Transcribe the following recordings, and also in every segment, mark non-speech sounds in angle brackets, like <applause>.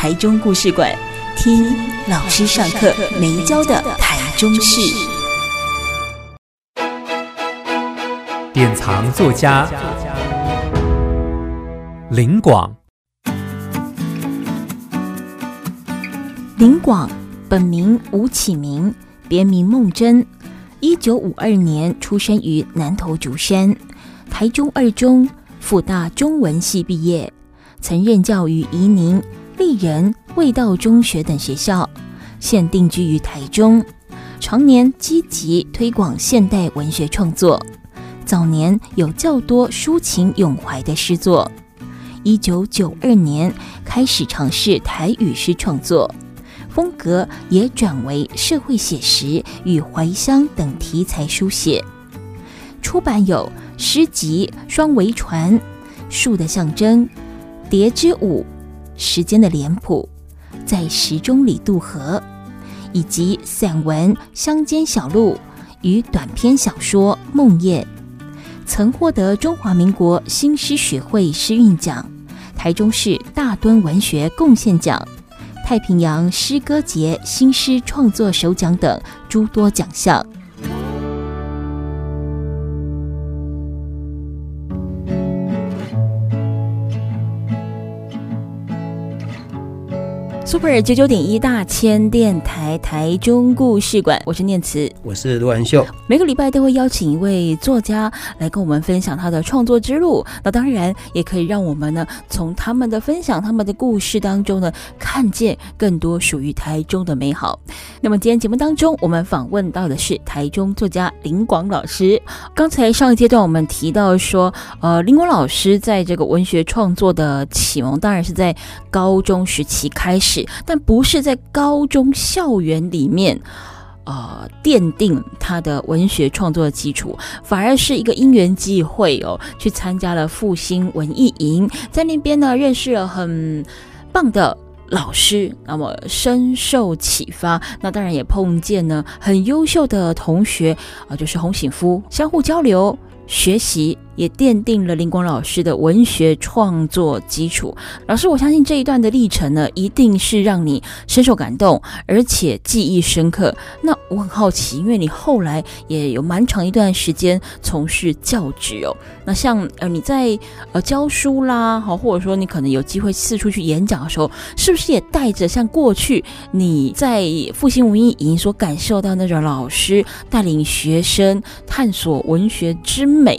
台中故事馆，听老师上课没教的台中事。典藏作家林广，林广本名吴启明，别名梦真，一九五二年出生于南投竹山，台中二中、复大中文系毕业。曾任教于宜宁、立人、味道中学等学校，现定居于台中，常年积极推广现代文学创作。早年有较多抒情咏怀的诗作。一九九二年开始尝试台语诗创作，风格也转为社会写实与怀乡等题材书写。出版有诗集《双桅船》、《树的象征》。蝶之舞，时间的脸谱，在时钟里渡河，以及散文《乡间小路》与短篇小说《梦魇》，曾获得中华民国新诗学会诗韵奖、台中市大墩文学贡献奖、太平洋诗歌节新诗创作首奖等诸多奖项。Super 九九点一大千电台台中故事馆，我是念慈，我是陆安秀。每个礼拜都会邀请一位作家来跟我们分享他的创作之路。那当然也可以让我们呢，从他们的分享、他们的故事当中呢，看见更多属于台中的美好。那么今天节目当中，我们访问到的是台中作家林广老师。刚才上一阶段我们提到说，呃，林广老师在这个文学创作的启蒙，当然是在高中时期开始。但不是在高中校园里面，呃，奠定他的文学创作的基础，反而是一个因缘际会哦，去参加了复兴文艺营，在那边呢认识了很棒的老师，那么深受启发。那当然也碰见呢很优秀的同学啊，呃，就是洪醒夫，相互交流学习。也奠定了林光老师的文学创作基础。老师，我相信这一段的历程呢，一定是让你深受感动，而且记忆深刻。那我很好奇，因为你后来也有蛮长一段时间从事教职哦。那像呃你在呃教书啦，好，或者说你可能有机会四处去演讲的时候，是不是也带着像过去你在复兴文艺营所感受到那种老师带领学生探索文学之美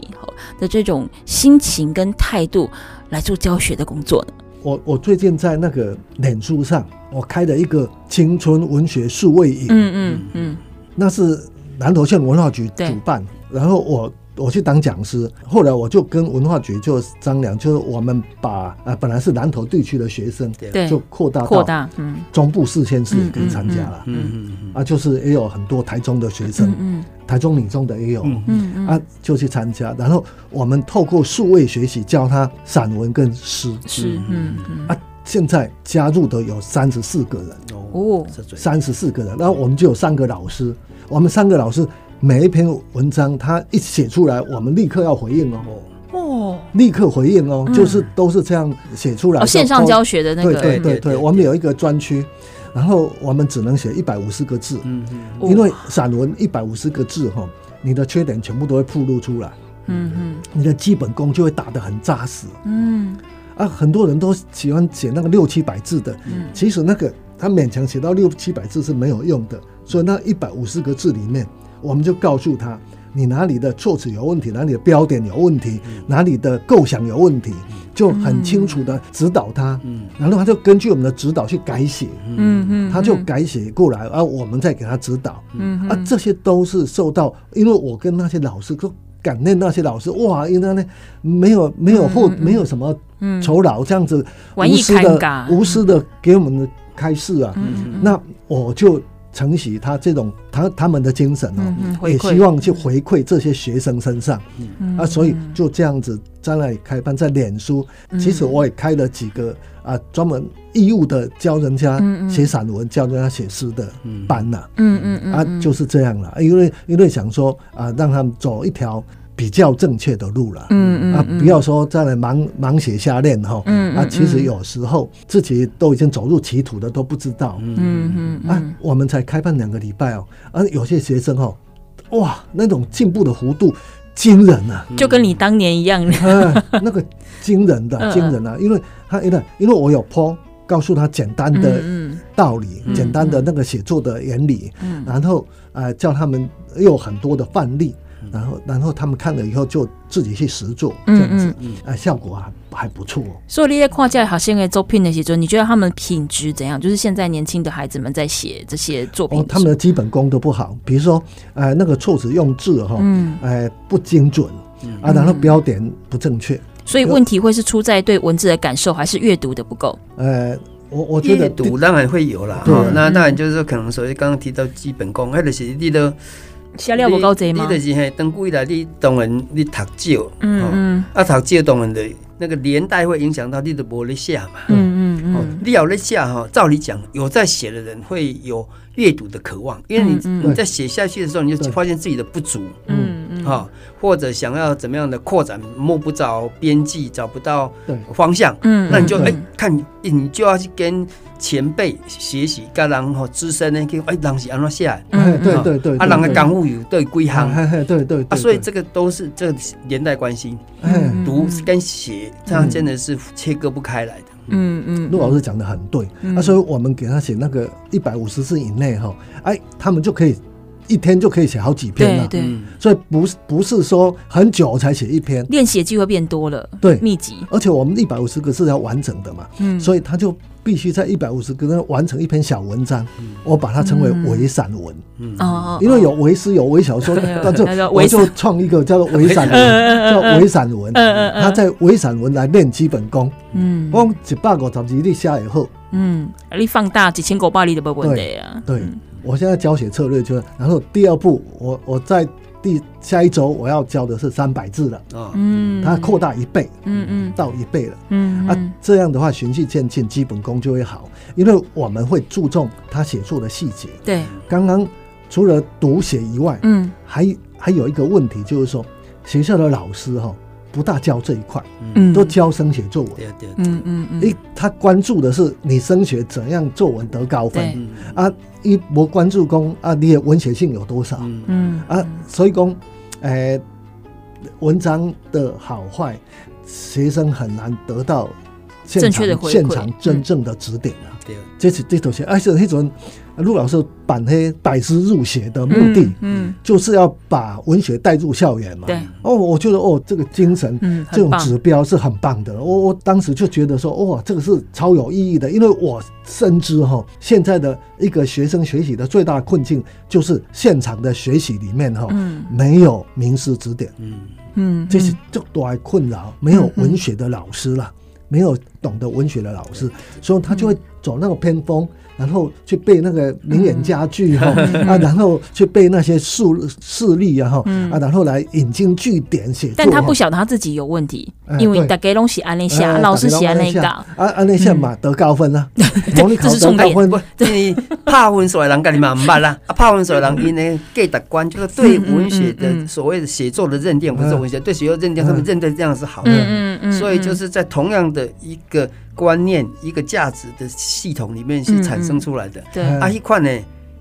的这种心情跟态度来做教学的工作呢？我我最近在那个脸书上，我开了一个青春文学数位营，嗯嗯嗯，那是南投县文化局主办，然后我。我去当讲师，后来我就跟文化局就商量，就是我们把呃本来是南投地区的学生，对，就扩大扩大，嗯，中部四县市也可以参加了，嗯嗯嗯，啊，就是也有很多台中的学生，嗯，台中女中的也有，嗯嗯，啊，就去参加，然后我们透过数位学习教他散文跟诗，是，嗯嗯，啊，现在加入的有三十四个人。哦，三十四个人，然后我们就有三个老师，我们三个老师。每一篇文章，他一写出来，我们立刻要回应哦。哦，立刻回应哦，就是都是这样写出来。哦，线上教学的那个。对对对对，我们有一个专区，然后我们只能写一百五十个字。嗯嗯。因为散文一百五十个字哈，你的缺点全部都会暴露出来。嗯嗯。你的基本功就会打得很扎实。嗯。啊，很多人都喜欢写那个六七百字的。嗯。其实那个他勉强写到六七百字是没有用的，所以那一百五十个字里面。我们就告诉他，你哪里的措辞有问题，哪里的标点有问题，哪里的构想有问题，就很清楚的指导他。嗯。然后他就根据我们的指导去改写。嗯。嗯，他就改写过来，而我们再给他指导。嗯。啊，这些都是受到，因为我跟那些老师都感念那些老师，哇，因为呢没有没有后没有什么酬劳，这样子无私的无私的给我们的。开示啊，那我就承袭他这种他他们的精神哦，也希望去回馈这些学生身上，啊，所以就这样子在那里开班，在脸书，其实我也开了几个啊，专门义务的教人家写散文、教人家写诗的班呐，嗯嗯嗯，啊，就是这样了，因为因为想说啊，让他们走一条。比较正确的路了，嗯嗯啊，不要说在那盲盲写瞎练哈，嗯啊，其实有时候自己都已经走入歧途的都不知道，嗯嗯啊，我们才开办两个礼拜哦，而有些学生哦，哇，那种进步的幅度惊人啊，就跟你当年一样，那个惊人的惊人啊，因为他因为因为我有 po 告诉他简单的道理，简单的那个写作的原理，然后呃叫他们有很多的范例。然后，然后他们看了以后就自己去实做，这样子，嗯，啊，效果还还不错。所以你在看这些学生的作品的时候，你觉得他们品质怎样？就是现在年轻的孩子们在写这些作品，他们的基本功都不好。比如说，呃，那个措辞用字哈，嗯，呃，不精准，啊，然后标点不正确。所以问题会是出在对文字的感受，还是阅读的不够？呃，我我觉得阅读当然会有啦。哈，那当然就是说，可能所谓刚刚提到基本功，或者是你的。写了无够多吗？你就是嘿，当归来，你当然你读少，嗯嗯，啊读少当然的，那个年代会影响到你的无咧写嘛，嗯你要咧写哈，照理讲，有在写的人会有阅读的渴望，因为你你在写下去的时候，你就发现自己的不足，嗯嗯，哈，或者想要怎么样的扩展，摸不着边际，找不到方向，嗯，那你就哎看，你就要去跟。前辈学习，跟人哈资深呢，叫哎，人是安怎写？哎，对对对，啊，人的感悟有对归行？对对对，啊，所以这个都是这个年代关系，读跟写这样真的是切割不开来的。嗯嗯，陆老师讲的很对，啊，所以我们给他写那个一百五十字以内哈，哎，他们就可以。一天就可以写好几篇了，对，对，所以不是不是说很久才写一篇，练写机会变多了，对，密集。而且我们一百五十个字要完整的嘛，嗯，所以他就必须在一百五十个字完成一篇小文章，我把它称为伪散文，嗯，因为有微诗有微小说，但就我就创一个叫做伪散文，叫伪散文，他在伪散文来练基本功，嗯，光一百个字你写以后，嗯，你放大几千个百里都没问题啊，对。我现在教学策略就是，然后第二步，我我在第下一周我要教的是三百字了啊，嗯，它扩大一倍，嗯嗯，到一倍了，嗯啊，这样的话循序渐进，基本功就会好，因为我们会注重他写作的细节。对，刚刚除了读写以外，嗯，还还有一个问题就是说，学校的老师哈。不大教这一块，嗯，都教升学作文，嗯嗯嗯，一，他关注的是你升学怎样作文得高分，啊，一不关注讲啊，你的文学性有多少，嗯。啊，所以讲，诶，文章的好坏，学生很难得到现场现场真正的指点啊，对，这是这都是，而且那种。陆老师板黑百师入学的目的，嗯，就是要把文学带入校园嘛。对，哦，我觉得哦，这个精神，嗯，这种指标是很棒的。我我当时就觉得说，哇，这个是超有意义的，因为我深知哈，现在的一个学生学习的最大困境就是现场的学习里面哈，嗯，没有名师指点，嗯嗯，这是最大的困扰，没有文学的老师了，没有懂得文学的老师，所以他就会走那个偏锋。然后去背那个名言佳句哈啊，然后去背那些事事例啊哈啊，然后来引经据典写。但他不晓得他自己有问题，因为大家拢是安尼写，老师写安尼教，啊安尼写嘛得高分啊，<laughs> 这是重点。对，怕文所的人跟你们唔捌啦，啊怕文所的人因为价值观就是对文学的所谓的写作的认定，不是文学对写作认定，他们认定这样是好的，嗯嗯，所以就是在同样的一个。观念一个价值的系统里面是产生出来的。对啊，一块呢，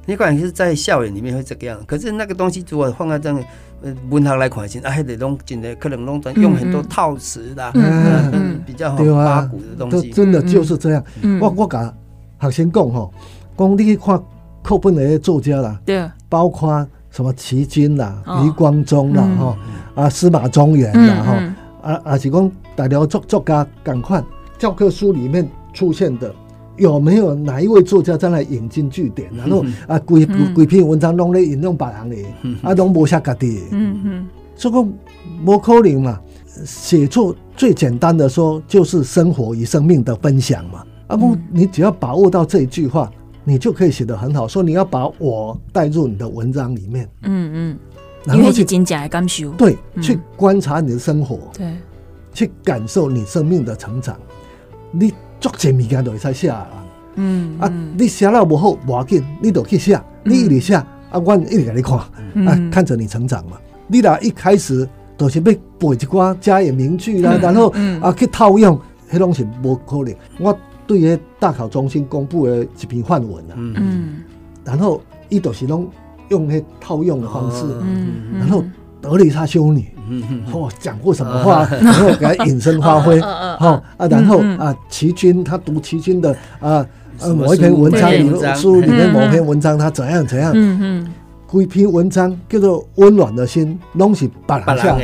一块是在校园里面会这个样。可是那个东西如果放在这样呃文学来看，啊，还得弄真的可能弄用很多套词啦，嗯，比较好八股的东西。真的就是这样。我我甲学生讲哈，讲你去看课本的作家啦，对，包括什么齐君啦、余光中啦、哈啊司马中原啦、哈啊啊是讲大家作作家赶快。教科书里面出现的有没有哪一位作家在那引经据典？然后啊，规规篇文章拢咧引用别人的，啊，拢无写家己。嗯嗯，所以讲无可能嘛。写作最简单的说，就是生活与生命的分享嘛。阿公，你只要把握到这一句话，你就可以写得很好。说你要把我带入你的文章里面，嗯嗯，然后去真假的感受，对，去观察你的生活，对，去感受你生命的成长。你作这物件都会使写啦，嗯啊，你写了不好，不要紧，你都去写，你一直写，啊，我一直给你看，啊，看着你成长嘛。你俩一开始都是要背一寡家言名句啦，然后啊去套用，迄拢是无可能。我。对于大考中心公布的一篇范文啊，嗯，然后伊都是拢用迄套用的方式，嗯，然后德蕾莎修女，嗯嗯，哦，讲过什么话，然后给他引申发挥，好 <laughs> 啊，然后啊，齐君他读齐君的啊，呃，某一篇文章里书里面某篇文章他怎样怎样，嗯嗯，规篇文章叫做温暖的心，拢是别人下，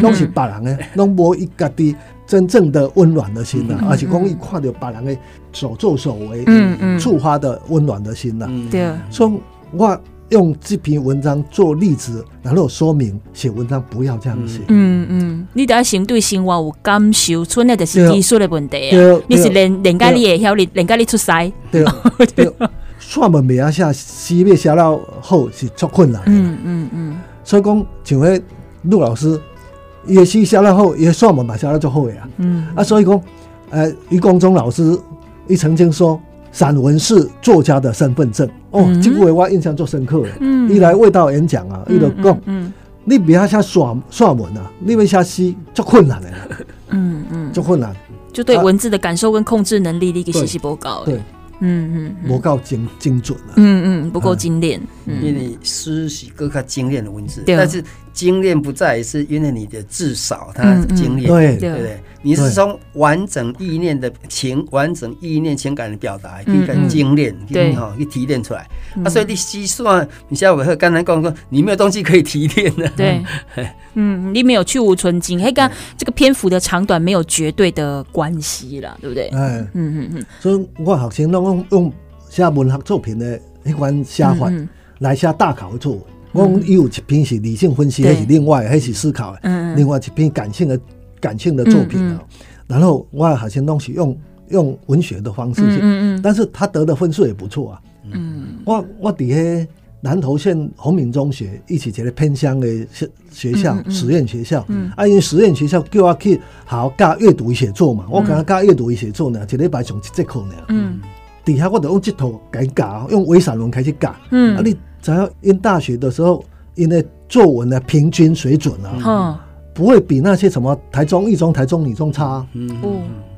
拢是别人的，拢无一家的。真正的温暖的心呐、啊，嗯、而且公益看到别人的所作所为，嗯嗯，触发的温暖的心呐、啊，对、嗯。所以我用这篇文章做例子，然后说明写文章不要这样写。嗯嗯，你得先对生活有感受，出那就是技术的问题啊。你是连连家你也晓，连家你出塞。对对，算文没下西边写了后是出困难。嗯嗯嗯。所以讲，请问陆老师。也是写了后，也算我们写了就好呀。嗯啊，所以讲，呃，余光中老师，伊曾经说，散文是作家的身份证。哦，这句话我印象最深刻。嗯，一来味道演讲啊，伊就讲，嗯，你不要写散散文啊，你要写诗，就困难的。嗯嗯，就困难，就对文字的感受跟控制能力，你给信息不高。对，嗯嗯，不够精精准了。嗯嗯，不够精炼。因为诗是更加精炼的文字，但是。精炼不在是因为你的字少，它精炼，对对不对？你是从完整意念的情，完整意念情感的表达，可以更精炼，对。哈，可以提炼出来。啊，所以你计算，你像我刚才讲说，你没有东西可以提炼的，对，<laughs> 嗯，你没有去芜存菁，还跟这个篇幅的长短没有绝对的关系了，对不对？哎，嗯嗯嗯，所以我学生拢用用写文学作品的一款写法来写大考的作文。我有一篇是理性分析，还是另外还是思考，另外一篇感性的感性的作品啊。然后我好像东西用用文学的方式去，但是他得的分数也不错啊。嗯我我底下南投县红明中学一起觉得偏乡的学学校实验学校，啊，因为实验学校叫我去好教阅读与写作嘛，我跟他教阅读与写作呢，一礼拜上一节课呢。嗯，底下我就用这套改教，用微散文开始教。嗯，啊你。只要因大学的时候，因为作文的平均水准啊，不会比那些什么台中一中、台中女中差。嗯，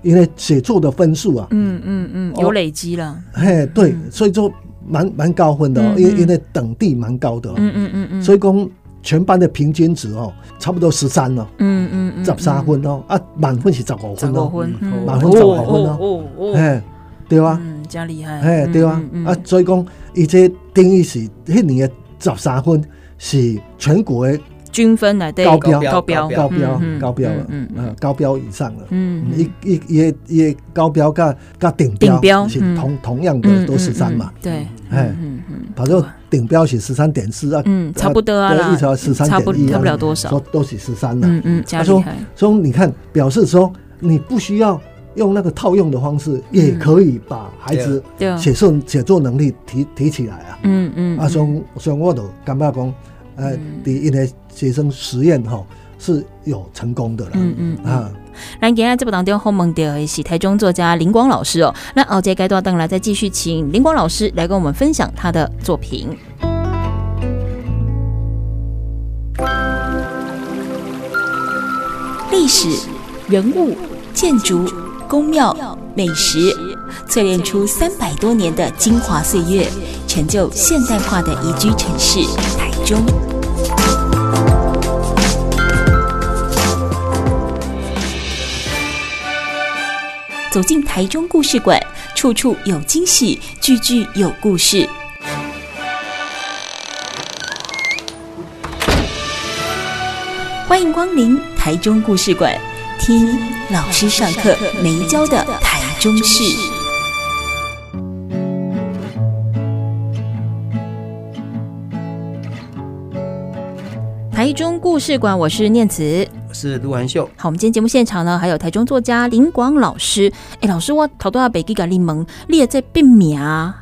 因为写作的分数啊，嗯嗯嗯，有累积了。嘿，对，所以就蛮蛮高分的，因为因为等地蛮高的。嗯嗯嗯嗯，所以讲全班的平均值哦，差不多十三了。嗯嗯嗯，十三分哦，啊，满分是十五分哦，满分十五分哦。哦嘿，对吧？嗯，真厉害。嘿，对吧？啊，所以讲。一些定义是那年的十三分是全国的均分来的高标高标高标高标了，嗯嗯，高标以上了，嗯，一一也也高标跟跟顶顶标是同同样的都十三嘛，对，哎，嗯嗯，反正顶标是十三点四啊，嗯，差不多啊，一条十三点一，差不了多少，都都是十三了，嗯嗯，他说说你看表示说你不需要。用那个套用的方式，也可以把孩子写作写作能力提提起来啊。嗯嗯。啊，所以所以我都感觉讲，呃，第一个学生实验哈是有成功的了。嗯嗯啊。那今天这部当中访问到的是台中作家林光老师哦。那后节阶段等来再继续请林光老师来跟我们分享他的作品。历史人物建筑。宫庙美食，淬炼出三百多年的精华岁月，成就现代化的宜居城市台中。走进台中故事馆，处处有惊喜，句句有故事。欢迎光临台中故事馆。听老师上课没教的台中事。台中故事馆，我是念慈，是陆环秀。好，我们今天节目现场呢，还有台中作家林广老师。哎，老师，我头多要北给咖喱檬列在病名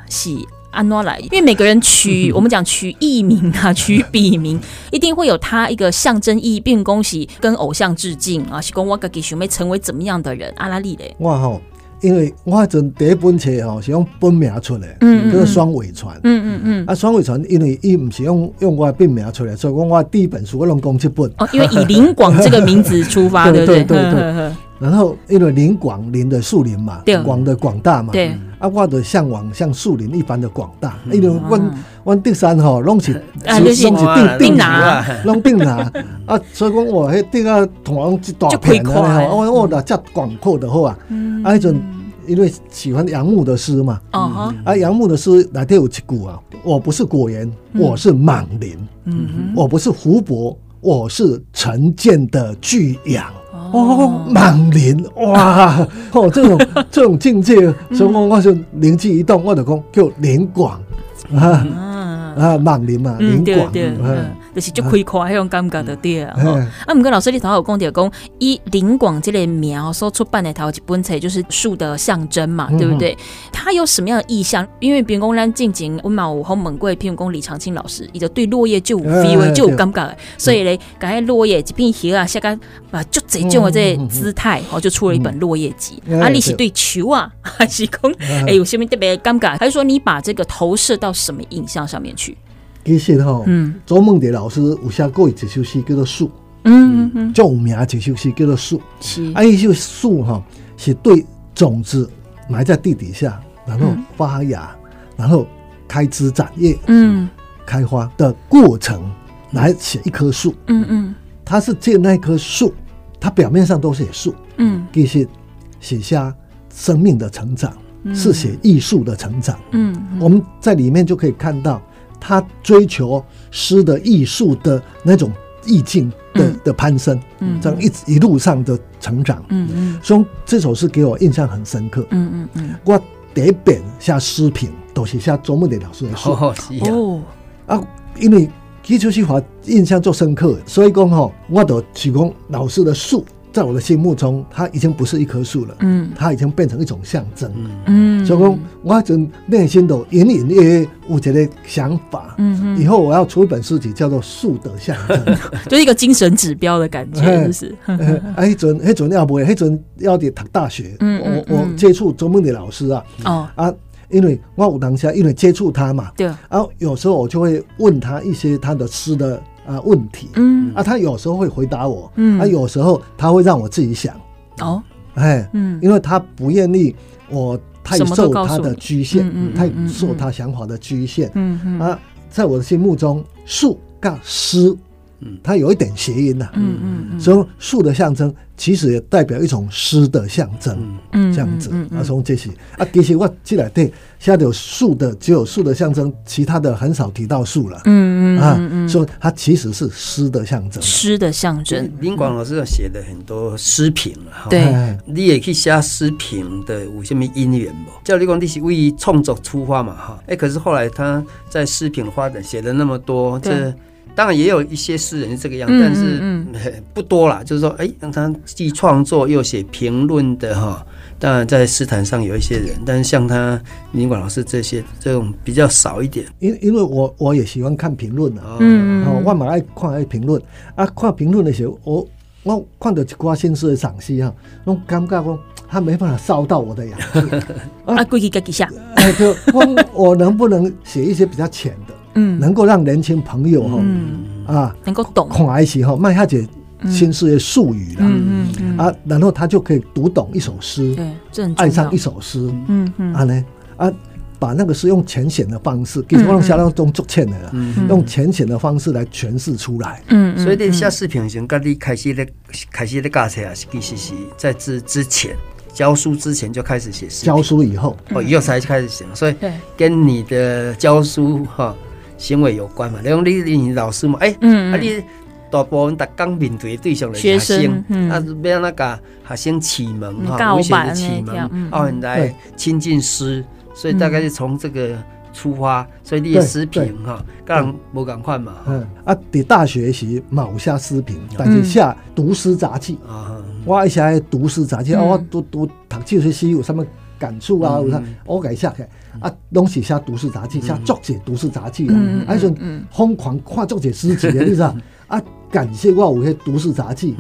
是安诺来？因为每个人取 <laughs> 我们讲取艺名啊，<laughs> 取笔名，一定会有他一个象征意义，并恭喜跟偶像致敬啊，是讲我自己想要成为怎么样的人？阿拉利嘞，哇吼！因为我迄阵第一本册吼是用本名出的，嗯，叫做双尾船，嗯嗯嗯，啊双尾船，因为伊毋是用用我的本名出的，所以讲我第一本书我拢讲这本。哦，因为以林广这个名字出发，<laughs> 对对对对。然后因为林广林的树林嘛，广的广大嘛，对。啊，我的向往像树林一般的广大，因为阮阮德山吼拢是拢是定定拿，拢定拿。啊，所以讲我迄顶啊同样一大片的。吼，我我的遮广阔的好啊，啊迄阵。因为喜欢杨牧的诗嘛，啊，杨牧的诗里头有一句啊，我不是果园，我是莽林，嗯，我不是湖泊，我是城建的巨阳，哦，莽林，哇，哦，<laughs> 这种这种境界，所以我我就灵机一动，我就讲叫林广啊，啊，莽林嘛，林广，就是就开阔那种感觉的对啊。啊，毋过老师你头有讲到讲，以林广这类苗所出版的头一本册，就是树的象征嘛，对不对？它有什么样的意象？因为比如讲咱近景我们有好猛贵，譬如讲李长青老师，伊就对落叶就有 feel，就有感觉，所以咧，刚才落叶一片叶啊，下个啊，就这种的这姿态，哦，就出了一本落叶集。啊，你是对球啊，<laughs> 还是讲哎有什么特别尴尬？还是说你把这个投射到什么印象上面去？其实吼，周梦蝶老师有写过一首诗叫做《树》，嗯嗯，著名一首诗叫做《树》。是，啊，一首树哈，是对种子埋在地底下，然后发芽，然后开枝展叶，嗯，开花的过程来写一棵树。嗯嗯，他是借那棵树，它表面上都是写树，嗯，其实写下生命的成长，是写艺术的成长。嗯，我们在里面就可以看到。他追求诗的艺术的那种意境的的攀升，嗯，这样一直一路上的成长，嗯。嗯，所以这首诗给我印象很深刻，嗯嗯嗯。我第一遍写诗评都是下周梦蝶老师的诗，哦，啊，因为这首诗我印象最深刻，所以讲吼，我都提供老师的树。在我的心目中，它已经不是一棵树了，嗯，它已经变成一种象征，嗯，所以说，我真内心都隐隐约约有这个想法，嗯，以后我要出一本书籍，叫做《树的象征》，<laughs> 就是一个精神指标的感觉，就是，哎，迄阵，迄阵要不会，迄阵要得读大学，嗯，我我接触周梦的老师啊，哦，啊，因为我有当下因为接触他嘛，对，然后有时候我就会问他一些他的诗的。啊，问题，嗯，啊，他有时候会回答我，嗯，啊，有时候他会让我自己想，哦，哎，嗯，因为他不愿意我太受他的局限，嗯，太受他想法的局限，嗯嗯，啊，在我的心目中，树跟诗。它有一点谐音呐，嗯嗯嗯，所以树的象征其实也代表一种诗的象征，嗯，这样子，啊，从这些啊，其实我记得对，现在有树的，只有树的象征，其他的很少提到树了，嗯嗯啊，所以它其实是诗的象征，诗的象征。林广老师写的很多诗评了，对，你也可以写诗评的有什么因缘不？叫李广你是为创作出发嘛，哈，哎，可是后来他在诗评发展写了那么多，这。当然也有一些诗人是这个样，但是 <laughs> 不多啦。就是说，哎，让他既创作又写评论的哈。当然在诗坛上有一些人，但是像他林管老师这些这种比较少一点。因因为我我也喜欢看评论啊，嗯嗯，我蛮爱看爱评论啊。看评论的时候，我我看到一挂新诗的赏析哈，那种尴尬，我他没办法烧到我的痒处 <laughs> 啊。改一下，哎，就我我能不能写一些比较浅的？嗯，能够让年轻朋友哈啊能够懂，看一些哈，卖下姐新诗的术语啦，嗯嗯啊，然后他就可以读懂一首诗，对，爱上一首诗，嗯嗯。啊呢啊，把那个诗用浅显的方式，给我们相当中足浅的了，用浅显的方式来诠释出来，嗯，所以你写诗评先，跟你开始的开始的教册啊，是其实是在之之前教书之前就开始写诗，教书以后。哦以后才开始写，所以跟你的教书哈。行为有关嘛？你讲你你老师嘛？哎，啊，你大部分刚面对对象的学生，啊，要那个学生启蒙哈，文学的启蒙，哦，来亲近诗，所以大概是从这个出发，所以你的诗评哈，刚无共款嘛。嗯啊，伫大学时嘛有写诗评，但是写读诗杂记啊，我写读诗杂记，我读读读这些诗有什么感触啊？有啥我改写起啊，拢是写都市杂记，写作者都市杂记啊，还是疯狂看作者诗集的，<laughs> 你知道？啊，感谢我有些都市杂记。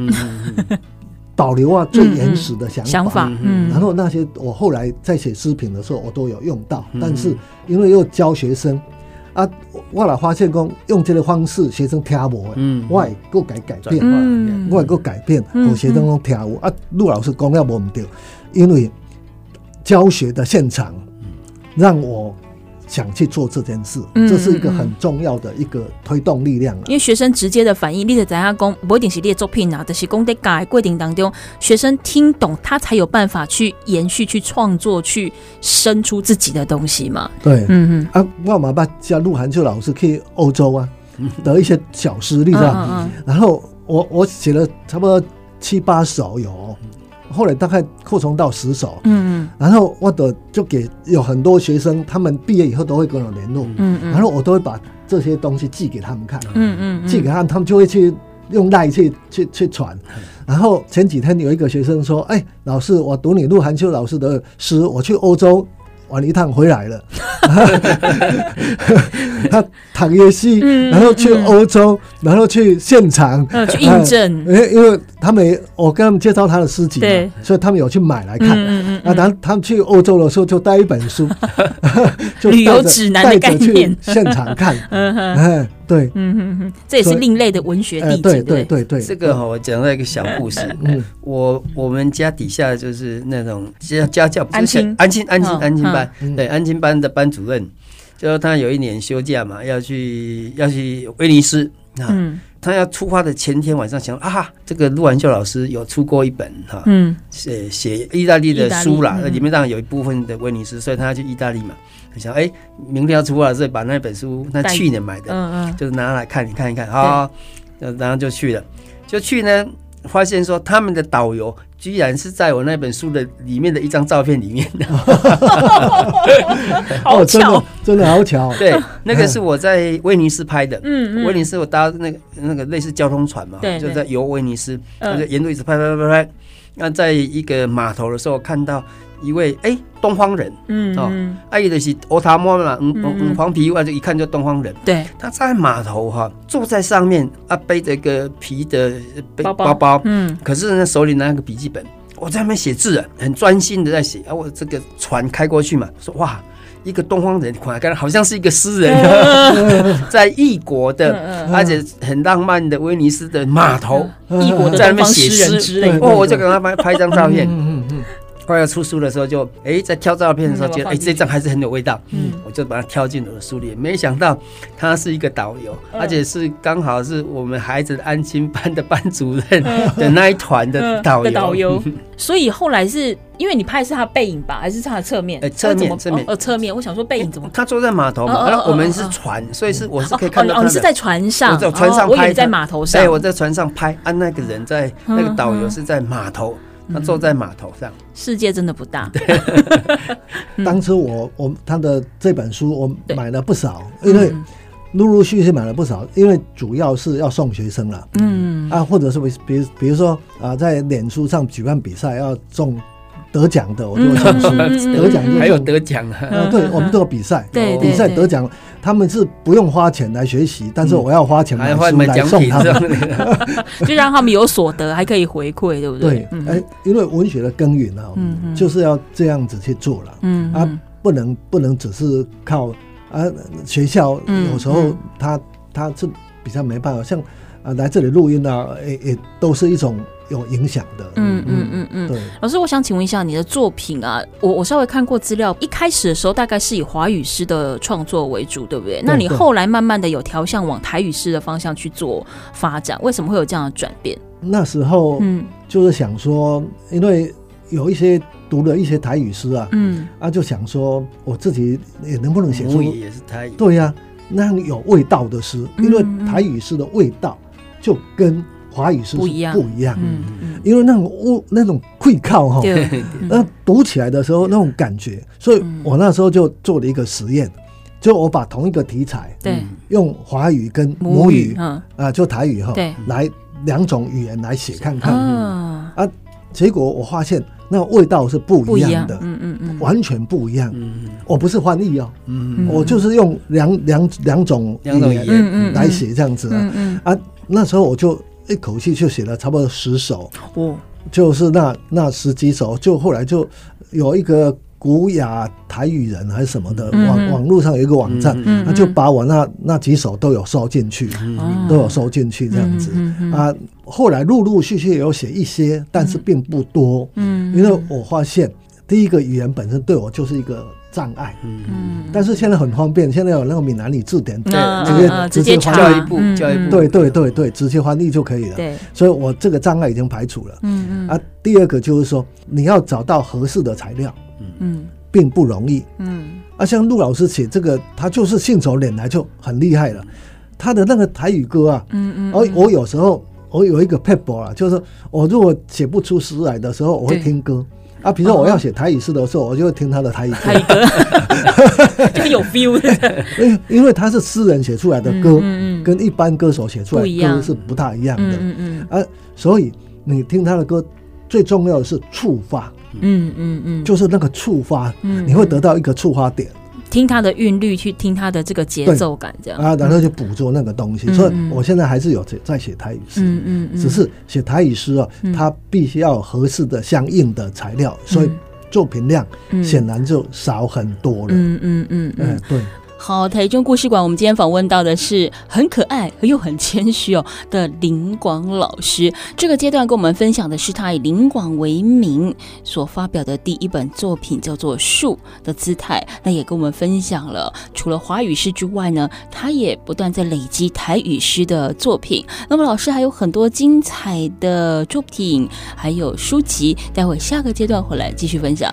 保留啊最原始的想法，想法，嗯，然后那些我后来在写诗评的时候，我都有用到。但是因为又教学生啊，我来发现讲用这个方式，学生听无，嗯，我也够改改变，嗯，我也够改变，和学生拢听无啊。陆老师讲了无唔对，因为教学的现场让我。想去做这件事，这是一个很重要的一个推动力量。因为学生直接的反应，你得怎样讲？不一定是列作品啊，就是讲在改规定当中，学生听懂，他才有办法去延续、去创作、去生出自己的东西嘛。对，嗯嗯。啊，我嘛把叫陆寒秋老师去欧洲啊，得一些小诗，你知道？然后我我写了差不多七八首有。后来大概扩充到十首，嗯嗯，然后我的就给有很多学生，他们毕业以后都会跟我联络，嗯嗯，然后我都会把这些东西寄给他们看，嗯嗯，寄给他们，他们就会去用赖去去去传。然后前几天有一个学生说：“哎，老师，我读你陆寒秋老师的诗，我去欧洲。”玩了一趟回来了，<laughs> 他躺夜戏，然后去欧洲，然后去现场。去印证，因为他们我跟他们介绍他的诗集，嘛，所以他们有去买来看。啊，然后他们去欧洲的时候就带一本书，<laughs> 旅游指南的概念，现场看。<laughs> 对，嗯嗯嗯，这也是另类的文学地址，对对对对。这个我讲了一个小故事。嗯，我我们家底下就是那种家家教，安亲安亲安亲安亲班，对安亲班的班主任，就他有一年休假嘛，要去要去威尼斯啊。他要出发的前天晚上想啊，这个陆文秀老师有出过一本哈，嗯，写写意大利的书啦，那里面当然有一部分的威尼斯，所以他要去意大利嘛。想哎，明天要出发，所以把那本书，那去年买的，嗯嗯，就是拿来看，你看一看啊，然后就去了，就去呢，发现说他们的导游居然是在我那本书的里面的一张照片里面。的，<laughs> 好巧，真的好巧。对，那个是我在威尼斯拍的，嗯，威尼斯我搭那个那个类似交通船嘛，就在游威尼斯，沿路一直拍拍拍拍，那在一个码头的时候看到。一位哎，东方人，嗯哦，阿姨的是欧塔莫嘛，嗯嗯，黄皮外，就一看就东方人。对，他在码头哈，坐在上面啊，背着一个皮的背包包，嗯，可是呢，手里拿个笔记本，我在那边写字啊，很专心的在写。啊，我这个船开过去嘛，说哇，一个东方人，看来好像是一个诗人，<laughs> 在异国的，而且很浪漫的威尼斯的码头，异国在那边写诗。之类。哦，我就给他拍拍一张照片。快要出书的时候就，哎，在挑照片的时候，觉得哎，这张还是很有味道，嗯，我就把它挑进我的书里。没想到他是一个导游，而且是刚好是我们孩子的安亲班的班主任的那一团的导游。导游。<laughs> 所以后来是因为你拍的是他背影吧，还是他的侧面？侧面，侧面，呃，侧面。我想说背影怎么？他坐在码头嘛，然后我们是船，所以是我是可以看到。哦，你是在船上，我在船上拍，我在码头上。对，我在船上拍，啊，那个人在那个导游是在码头。他坐在码头上，世界真的不大。<laughs> 当初我我他的这本书我买了不少，因为陆陆续续买了不少，因为主要是要送学生了。嗯。啊，或者是比如比如说啊，在脸书上举办比赛要中。得奖的我都会送书，得奖还有得奖啊，对，我们都有比赛，比赛得奖，他们是不用花钱来学习，但是我要花钱买书来送他们，<laughs> 就让他们有所得，还可以回馈，对不对？对，哎，因为文学的耕耘啊，就是要这样子去做了，嗯啊，不能不能只是靠啊学校，有时候他他是比较没办法，像啊来这里录音啊，也也都是一种。有影响的，嗯嗯嗯嗯，对。老师，我想请问一下你的作品啊，我我稍微看过资料，一开始的时候大概是以华语诗的创作为主，对不对？那你后来慢慢的有调向往台语诗的方向去做发展，为什么会有这样的转变？那时候，嗯，就是想说，因为有一些读了一些台语诗啊，嗯，啊，就想说我自己也能不能写出也是台语，对呀，那样有味道的诗，因为台语诗的味道就跟。华语是不一样，不一样，嗯嗯，因为那种物那种会靠哈，<laughs> 那读起来的时候那种感觉，所以我那时候就做了一个实验，就我把同一个题材，对，用华语跟母语，嗯。啊，就台语哈，对，来两种语言来写看看，啊，结果我发现那味道是不一样的，嗯嗯嗯，完全不一样。嗯。嗯，我不是翻译哦，嗯，我就是用两两两种语言。来写这样子啊，嗯。啊，那时候我就一口气就写了差不多十首，哦，就是那那十几首，就后来就有一个。古雅台语人还是什么的，网网络上有一个网站，他就把我那那几首都有收进去，都有收进去这样子。啊。后来陆陆续续有写一些，但是并不多。嗯，因为我发现第一个语言本身对我就是一个障碍。嗯，但是现在很方便，现在有那个闽南语字典，对，直接直接教育部教育部，对对对对，直接翻译就可以了。对，所以我这个障碍已经排除了。嗯嗯。啊，第二个就是说，你要找到合适的材料。嗯，并不容易。嗯，啊，像陆老师写这个，他就是信手拈来就很厉害了。他的那个台语歌啊，嗯嗯，而我有时候我有一个 paper 啊，就是我如果写不出诗来的时候，我会听歌啊。比如说我要写台语诗的时候，我就会听他的台语歌，台语歌 <laughs> 就有 feel 的。因因为他是诗人写出来的歌，跟一般歌手写出来的歌是不大一样的。嗯嗯，啊，所以你听他的歌，最重要的是触发。嗯嗯嗯，就是那个触发，你会得到一个触发点，听它的韵律，去听它的这个节奏感，这样啊，然后就捕捉那个东西。所以我现在还是有在在写台语诗，嗯嗯，只是写台语诗啊，它必须要有合适的相应的材料，所以作品量显然就少很多了。嗯嗯嗯嗯，对。好，台中故事馆，我们今天访问到的是很可爱又很谦虚哦的林广老师。这个阶段跟我们分享的是他以林广为名所发表的第一本作品，叫做《树的姿态》。那也跟我们分享了，除了华语诗之外呢，他也不断在累积台语诗的作品。那么老师还有很多精彩的作品，还有书籍，待会下个阶段回来继续分享。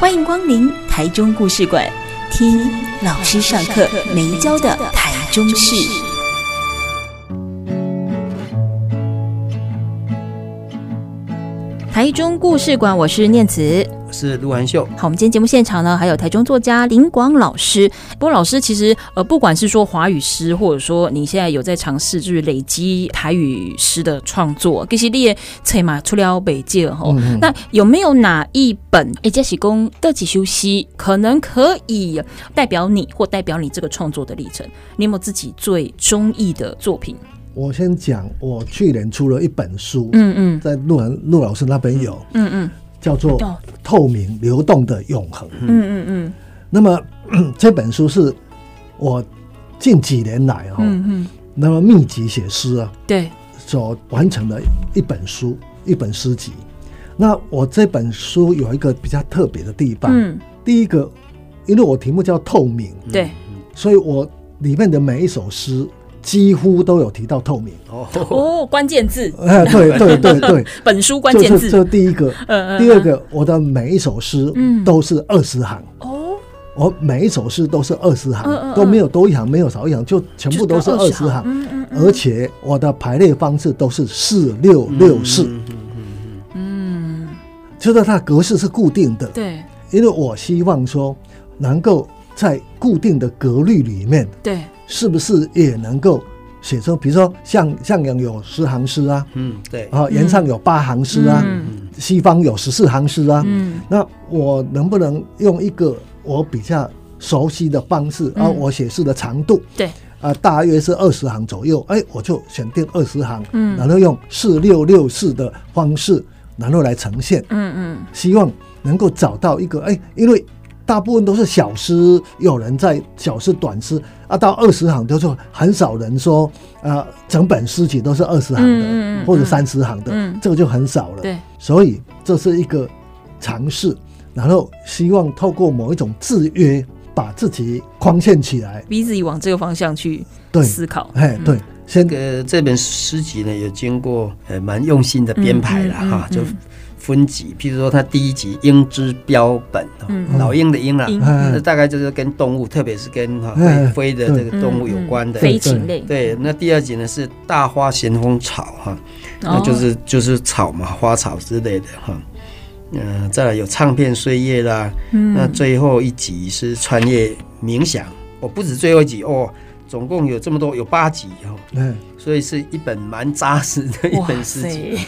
欢迎光临台中故事馆，听老师上课没教的台中事。台中故事馆，我是念慈。是陆环秀。好，我们今天节目现场呢，还有台中作家林广老师。不过老师其实呃，不管是说华语诗，或者说你现在有在尝试就是累积台语诗的创作，其实你也才嘛出了北界哈。那有没有哪一本哎，这是讲的起休息，可能可以代表你或代表你这个创作的历程？你有没有自己最中意的作品？我先讲，我去年出了一本书，嗯嗯，在陆环陆老师那边有，嗯嗯。叫做透明流动的永恒。嗯嗯嗯。那么 <clears throat> 这本书是我近几年来哈，那么密集写诗啊，对，所完成的一本书，一本诗集。那我这本书有一个比较特别的地方。嗯。第一个，因为我题目叫透明，对，所以我里面的每一首诗。几乎都有提到透明。哦，关键字。<laughs> 哎，对对对对，<laughs> 本书关键字，这第一个，第二个，我的每一首诗都是二十行。哦，我每一首诗都是二十行，都没有多一行，没有少一行，就全部都是二十行，而且我的排列方式都是四六六四，嗯，就是它格式是固定的，对，因为我希望说能够在固定的格律里面，对。是不是也能够写出，比如说像像样有十行诗啊，嗯，对，啊，原上有八行诗啊，嗯，西方有十四行诗啊，嗯，那我能不能用一个我比较熟悉的方式啊，我写诗的长度，对，啊，大约是二十行左右，哎，我就选定二十行，嗯，然后用四六六四的方式，然后来呈现，嗯嗯，希望能够找到一个，哎，因为。大部分都是小诗，有人在小诗、短诗啊，到二十行就是很少人说，呃，整本诗集都是二十行的，嗯嗯、或者三十行的，嗯、这个就很少了。对，所以这是一个尝试。然后希望透过某一种制约，把自己框限起来，逼自己往这个方向去思考。哎，对，先个这本诗集呢，有经过呃蛮用心的编排了哈，就。分级，譬如说，它第一集《鹰之标本》，老鹰的鹰啊，那大概就是跟动物，特别是跟哈会飞的这个动物有关的飞禽类。对，那第二集呢是《大花咸丰草》哈，那就是就是草嘛，花草之类的哈。嗯，再来有唱片岁月啦，那最后一集是穿越冥想，我，不止最后一集哦。总共有这么多，有八集哈，嗯，所以是一本蛮扎实的一本诗集，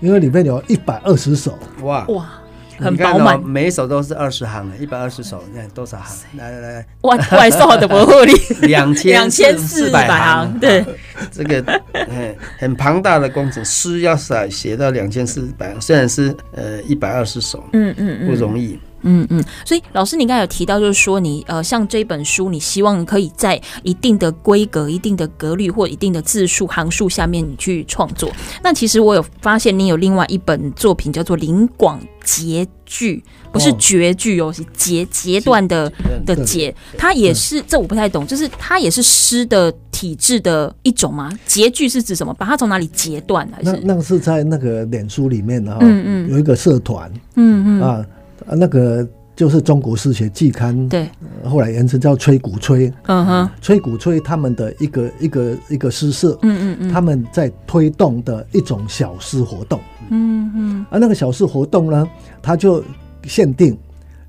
因为里面有一百二十首，哇。哇，很饱满，每一首都是二十行的，一百二十首，你看多少行？来来来，外外数的不合理，<laughs> 两千两千四百行，对，这个嗯 <laughs> 很庞大的工程，诗要写写到两千四百行，虽然是呃一百二十首，嗯嗯嗯，不容易。嗯嗯，所以老师，你刚才有提到，就是说你呃，像这本书，你希望可以在一定的规格、一定的格律或一定的字数行数下面，你去创作。那其实我有发现，你有另外一本作品叫做《林广截句》，不是绝句哦，是截截断的的截，它也是这我不太懂，就是它也是诗的体制的一种吗？截句是指什么？把它从哪里截断？还是那那个是在那个脸书里面的哈，嗯嗯，有一个社团，嗯嗯啊。啊，那个就是《中国诗学季刊》，对，后来延伸叫“吹鼓吹”，嗯哼，“吹鼓吹”他们的一个一个一个诗社，嗯嗯嗯，他们在推动的一种小诗活动，嗯嗯，啊，那个小诗活动呢，它就限定，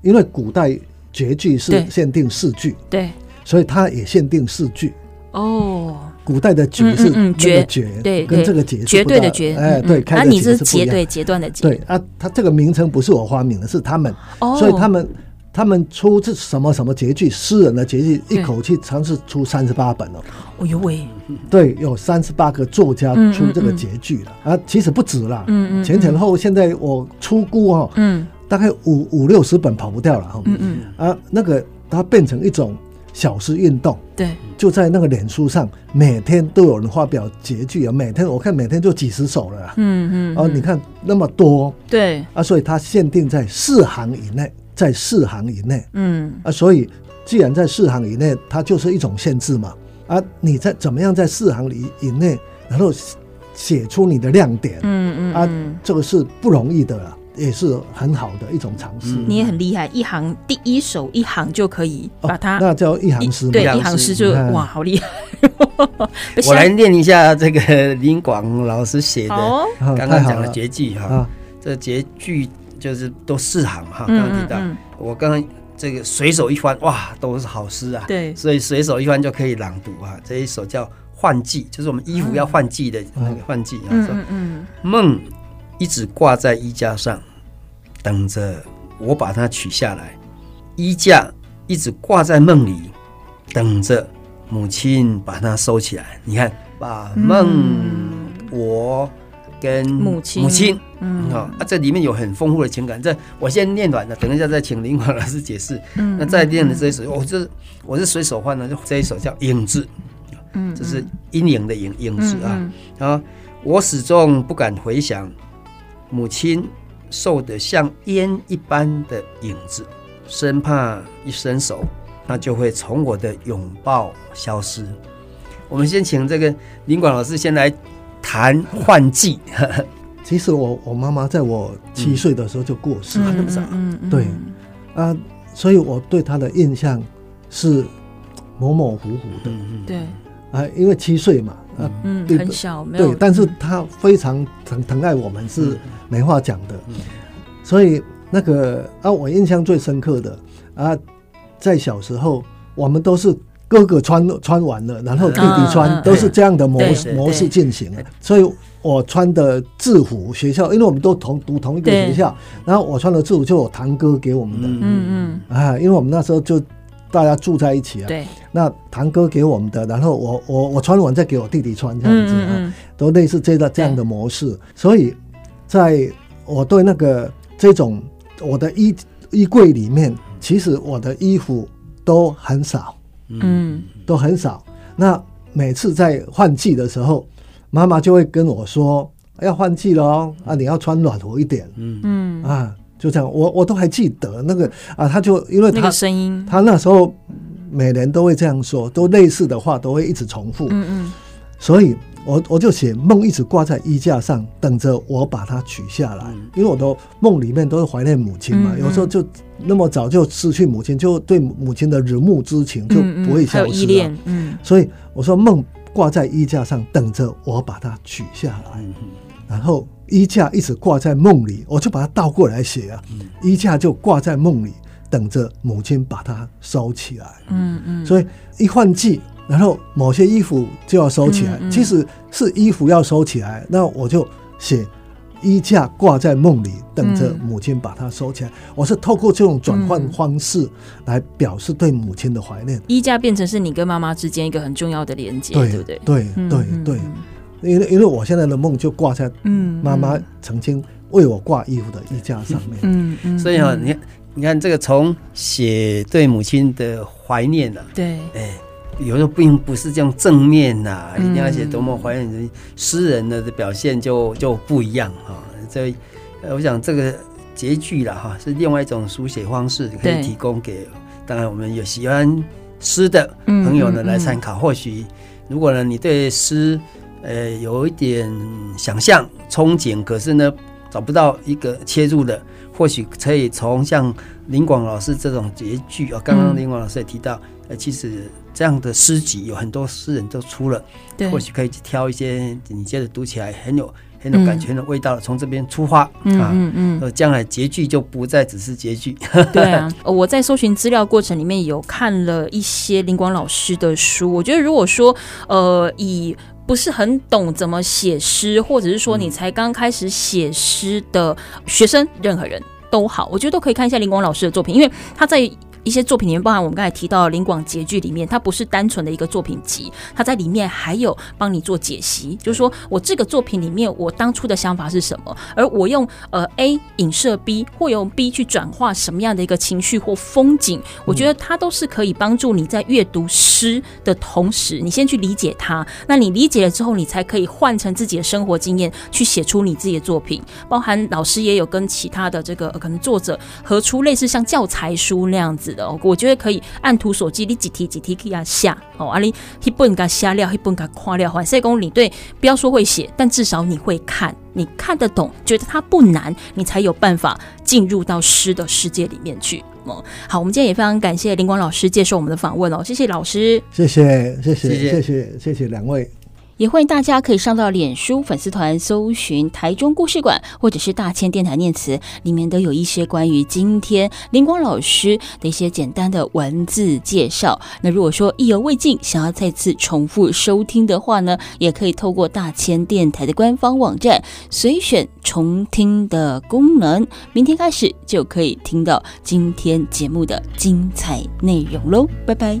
因为古代绝句是限定四句，对，所以它也限定四句，哦。古代的绝是那个绝，对，跟这个截绝对的绝，哎，对，那你是截对截断的截，对啊，它这个名称不是我发明的，是他们，所以他们他们出这什么什么绝句，诗人的绝句，一口气尝试出三十八本哦，哦呦喂，对，有三十八个作家出这个绝句了啊，其实不止了，嗯嗯，前前后现在我出估哦，嗯，大概五五六十本跑不掉了哈，嗯嗯，啊，那个它变成一种。小时运动，对，就在那个脸书上，每天都有人发表截句啊，每天我看每天就几十首了，嗯嗯，哦，你看那么多，对，啊，所以它限定在四行以内，在四行以内，嗯，啊，所以既然在四行以内，它就是一种限制嘛，啊，你在怎么样在四行里以内，然后写出你的亮点，嗯嗯，啊，这个是不容易的了。也是很好的一种尝试。你也很厉害，一行第一首一行就可以把它，那叫一行诗。对，一行诗就哇，好厉害！<laughs> 我来念一下这个林广老师写的刚刚讲的绝句哈。这绝句就是都四行哈。刚刚提到，我刚刚这个随手一翻，哇，都是好诗啊。对，所以随手一翻就可以朗读啊。这一首叫换季，就是我们衣服要换季的那个换季啊。嗯嗯，梦一直挂在衣架上。等着我把它取下来，衣架一直挂在梦里，等着母亲把它收起来。你看，把梦、我跟母亲，母亲，嗯，啊，这里面有很丰富的情感。这我先念完了，等一下再请林广老师解释。嗯，那再念的这一首，我这我是随手换的，就这一首叫《影子》，嗯，这是阴影的影影子啊。啊，我始终不敢回想母亲。瘦得像烟一般的影子，生怕一伸手，那就会从我的拥抱消失。我们先请这个林广老师先来谈换季。<laughs> 其实我我妈妈在我七岁的时候就过世了，那么早。对啊，所以我对她的印象是模模糊糊的。对啊，因为七岁嘛，啊，嗯，很小，没有。对，但是他非常疼疼爱我们，是。没话讲的，所以那个啊，我印象最深刻的啊，在小时候，我们都是哥哥穿穿完了，然后弟弟穿，都是这样的模式模式进行。所以我穿的制服，学校，因为我们都同读同一个学校，然后我穿的制服就我堂哥给我们的，嗯嗯啊，因为我们那时候就大家住在一起啊，对，那堂哥给我们的，然后我我我穿完再给我弟弟穿，这样子啊，都类似这个这样的模式，所以。在我对那个这种我的衣衣柜里面，其实我的衣服都很少，嗯，都很少。那每次在换季的时候，妈妈就会跟我说要换季了哦，啊，你要穿暖和一点，嗯嗯。啊，就这样，我我都还记得那个啊，他就因为他那个声音，他那时候每年都会这样说，都类似的话都会一直重复。嗯嗯，所以我我就写梦一直挂在衣架上，等着我把它取下来。嗯、因为我的梦里面都是怀念母亲嘛，嗯嗯，有时候就那么早就失去母亲，就对母亲的仰慕之情就不会消失了。嗯嗯，所以我说梦挂在衣架上，等着我把它取下来。然后。衣架一直挂在梦里，我就把它倒过来写啊。嗯、衣架就挂在梦里，等着母亲把它收起来。嗯嗯。所以一换季，然后某些衣服就要收起来。嗯嗯、其实是衣服要收起来，那我就写衣架挂在梦里，等着母亲把它收起来。嗯、我是透过这种转换方式来表示对母亲的怀念。衣架变成是你跟妈妈之间一个很重要的连接，对不对？对对对。因为因为我现在的梦就挂在妈妈曾经为我挂衣服的衣架上面，嗯嗯，所以啊，你看你看这个从写对母亲的怀念呢，对，哎，有时候并不是这样正面呐，一定要写多么怀念人，诗人的表现就就不一样哈。所以，我想这个结句了哈，是另外一种书写方式，可以提供给当然我们有喜欢诗的朋友呢来参考。或许如果呢你对诗呃，有一点想象憧憬，可是呢，找不到一个切入的，或许可以从像林广老师这种结句啊，刚刚林广老师也提到，呃，其实这样的诗集有很多诗人都出了，对，或许可以挑一些你觉得读起来很有很有感觉的味道，从这边出发啊，嗯嗯，呃，将来结句就不再只是结句。<laughs> 对啊，我在搜寻资料过程里面有看了一些林广老师的书，我觉得如果说呃以不是很懂怎么写诗，或者是说你才刚开始写诗的学生，任何人都好，我觉得都可以看一下林光老师的作品，因为他在。一些作品里面，包含我们刚才提到的林广结句里面，它不是单纯的一个作品集，它在里面还有帮你做解析，就是说我这个作品里面，我当初的想法是什么，而我用呃 A 影射 B，或用 B 去转化什么样的一个情绪或风景，我觉得它都是可以帮助你在阅读诗的同时，你先去理解它，那你理解了之后，你才可以换成自己的生活经验去写出你自己的作品。包含老师也有跟其他的这个可能作者合出类似像教材书那样子。我觉得可以按图索骥，你几题几题给他下哦，啊你一本给他下料，一本给他夸料，反正公你对不要说会写，但至少你会看，你看得懂，觉得它不难，你才有办法进入到诗的世界里面去。哦，好，我们今天也非常感谢林光老师接受我们的访问哦，谢谢老师，谢谢谢谢谢谢谢谢两位。也欢迎大家可以上到脸书粉丝团搜寻台中故事馆，或者是大千电台念词，里面都有一些关于今天林光老师的一些简单的文字介绍。那如果说意犹未尽，想要再次重复收听的话呢，也可以透过大千电台的官方网站随选重听的功能，明天开始就可以听到今天节目的精彩内容喽。拜拜。